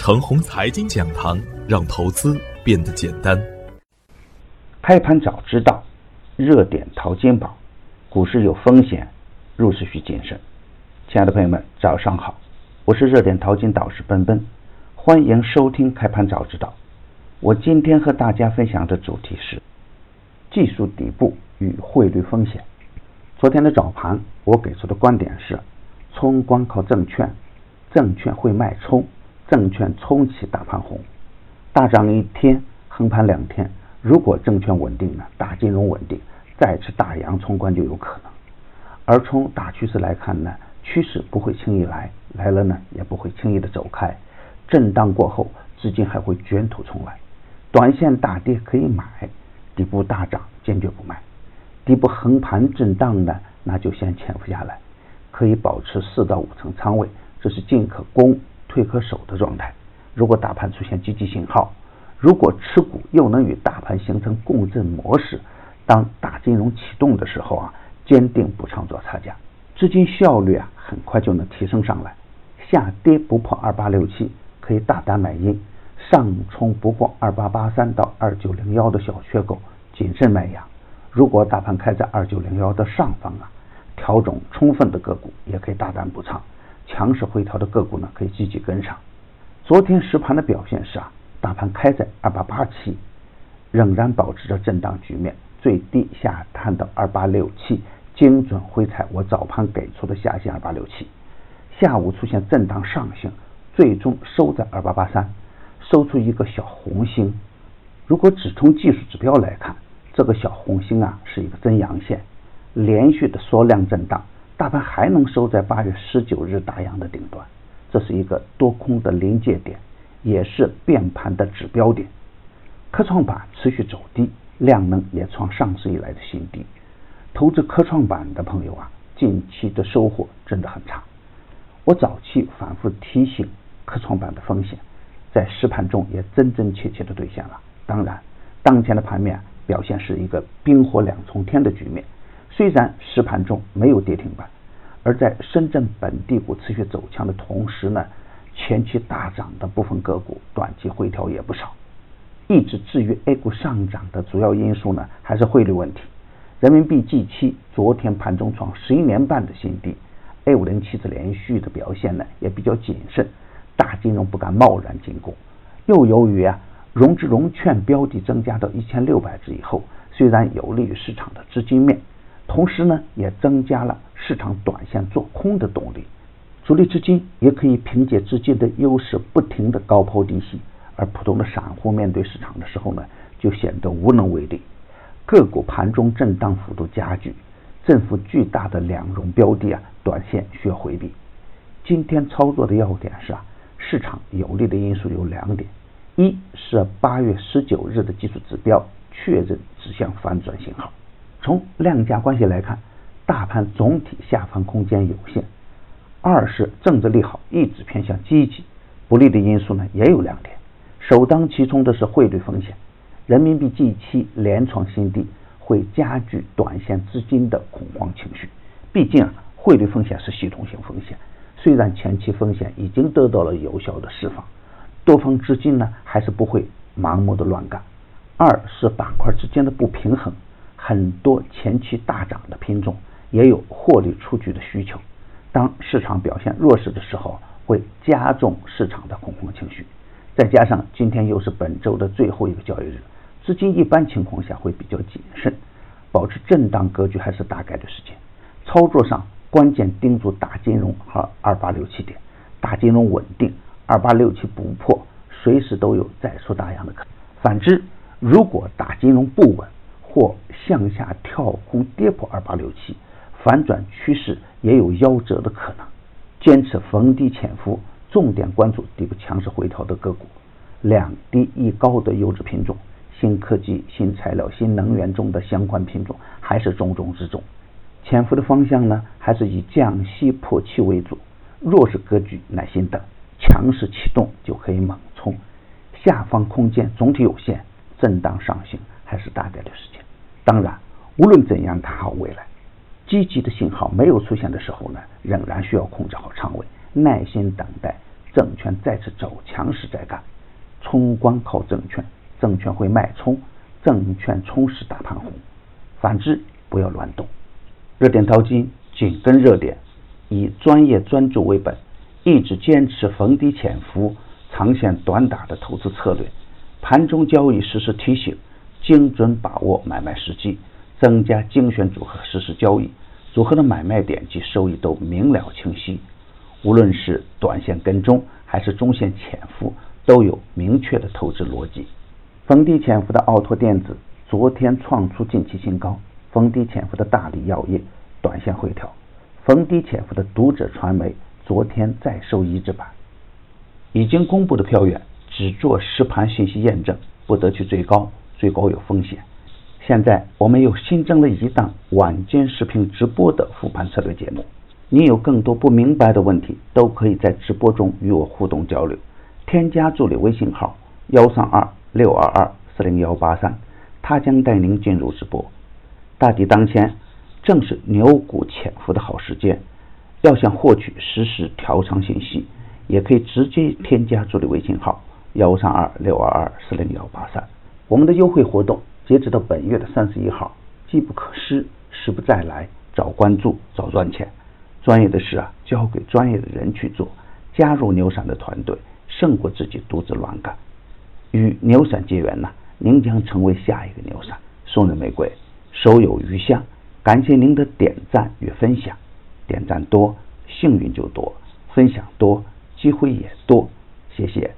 程红财经讲堂，让投资变得简单。开盘早知道，热点淘金宝，股市有风险，入市需谨慎。亲爱的朋友们，早上好，我是热点淘金导师奔奔，欢迎收听开盘早知道。我今天和大家分享的主题是技术底部与汇率风险。昨天的早盘，我给出的观点是：冲光靠证券，证券会脉冲，证券冲起大盘红，大涨一天，横盘两天。如果证券稳定呢，大金融稳定，再次大阳冲关就有可能。而从大趋势来看呢，趋势不会轻易来，来了呢也不会轻易的走开。震荡过后，资金还会卷土重来。短线大跌可以买，底部大涨坚决不卖。底部横盘震荡呢，那就先潜伏下来，可以保持四到五成仓位，这是进可攻、退可守的状态。如果大盘出现积极信号，如果持股又能与大盘形成共振模式，当大金融启动的时候啊，坚定补仓做差价，资金效率啊很快就能提升上来。下跌不破二八六七，可以大胆买阴；上冲不过二八八三到二九零幺的小缺口，谨慎卖压。如果大盘开在二九零幺的上方啊，调整充分的个股也可以大胆补仓，强势回调的个股呢可以积极跟上。昨天实盘的表现是啊，大盘开在二八八七，仍然保持着震荡局面，最低下探到二八六七，精准回踩我早盘给出的下限二八六七。下午出现震荡上行，最终收在二八八三，收出一个小红星。如果只从技术指标来看，这个小红星啊是一个真阳线，连续的缩量震荡，大盘还能收在八月十九日大阳的顶端，这是一个多空的临界点，也是变盘的指标点。科创板持续走低，量能也创上市以来的新低。投资科创板的朋友啊，近期的收获真的很差。我早期反复提醒科创板的风险，在实盘中也真真切切的兑现了。当然，当前的盘面。表现是一个冰火两重天的局面。虽然实盘中没有跌停板，而在深圳本地股持续走强的同时呢，前期大涨的部分个股短期回调也不少。一直制约 A 股上涨的主要因素呢，还是汇率问题。人民币 G 期昨天盘中创十一年半的新低，A 五零七指连续的表现呢也比较谨慎，大金融不敢贸然进攻。又由于啊。融资融券标的增加到一千六百只以后，虽然有利于市场的资金面，同时呢也增加了市场短线做空的动力。主力资金也可以凭借资金的优势，不停的高抛低吸，而普通的散户面对市场的时候呢，就显得无能为力。个股盘中震荡幅度加剧，振幅巨大的两融标的啊，短线需要回避。今天操作的要点是啊，市场有利的因素有两点。一是八月十九日的技术指标确认指向反转信号。从量价关系来看，大盘总体下方空间有限。二是政治利好一直偏向积极，不利的因素呢也有两点。首当其冲的是汇率风险，人民币 G 期连创新低，会加剧短线资金的恐慌情绪。毕竟啊，汇率风险是系统性风险，虽然前期风险已经得到了有效的释放。多方资金呢，还是不会盲目的乱干。二是板块之间的不平衡，很多前期大涨的品种也有获利出局的需求。当市场表现弱势的时候，会加重市场的恐慌情绪。再加上今天又是本周的最后一个交易日，资金一般情况下会比较谨慎，保持震荡格局还是大概率事件。操作上关键盯住大金融和二八六七点，大金融稳定。二八六七不破，随时都有再出大阳的可能。反之，如果大金融不稳或向下跳空跌破二八六七，反转趋势也有夭折的可能。坚持逢低潜伏，重点关注底部强势回调的个股，两低一高的优质品种，新科技、新材料、新能源中的相关品种还是重中之重。潜伏的方向呢，还是以降息破气为主，弱势格局耐心等。强势启动就可以猛冲，下方空间总体有限，震荡上行还是大概率事件。当然，无论怎样看好未来，积极的信号没有出现的时候呢，仍然需要控制好仓位，耐心等待证券再次走强时再干。冲关靠证券，证券会脉冲，证券冲时大盘红。反之不要乱动。热点淘金紧跟热点，以专业专注为本，一直坚持逢低潜伏、长线短打的投资策略。盘中交易实时提醒，精准把握买卖时机，增加精选组合实时交易，组合的买卖点及收益都明了清晰。无论是短线跟踪还是中线潜伏，都有明确的投资逻辑。逢低潜伏的奥拓电子昨天创出近期新高，逢低潜伏的大力药业短线回调，逢低潜伏的读者传媒昨天再收一字板。已经公布的票源。只做实盘信息验证，不得去追高，追高有风险。现在我们又新增了一档晚间视频直播的复盘策略节目，你有更多不明白的问题，都可以在直播中与我互动交流。添加助理微信号幺三二六二二四零幺八三，他将带您进入直播。大敌当前，正是牛股潜伏的好时间。要想获取实时调仓信息，也可以直接添加助理微信号。幺三二六二二四零幺八三，我们的优惠活动截止到本月的三十一号，机不可失，时不再来，早关注早赚钱。专业的事啊，交给专业的人去做。加入牛散的团队，胜过自己独自乱干。与牛散结缘呢，您将成为下一个牛散。送人玫瑰，手有余香。感谢您的点赞与分享，点赞多，幸运就多；分享多，机会也多。谢谢。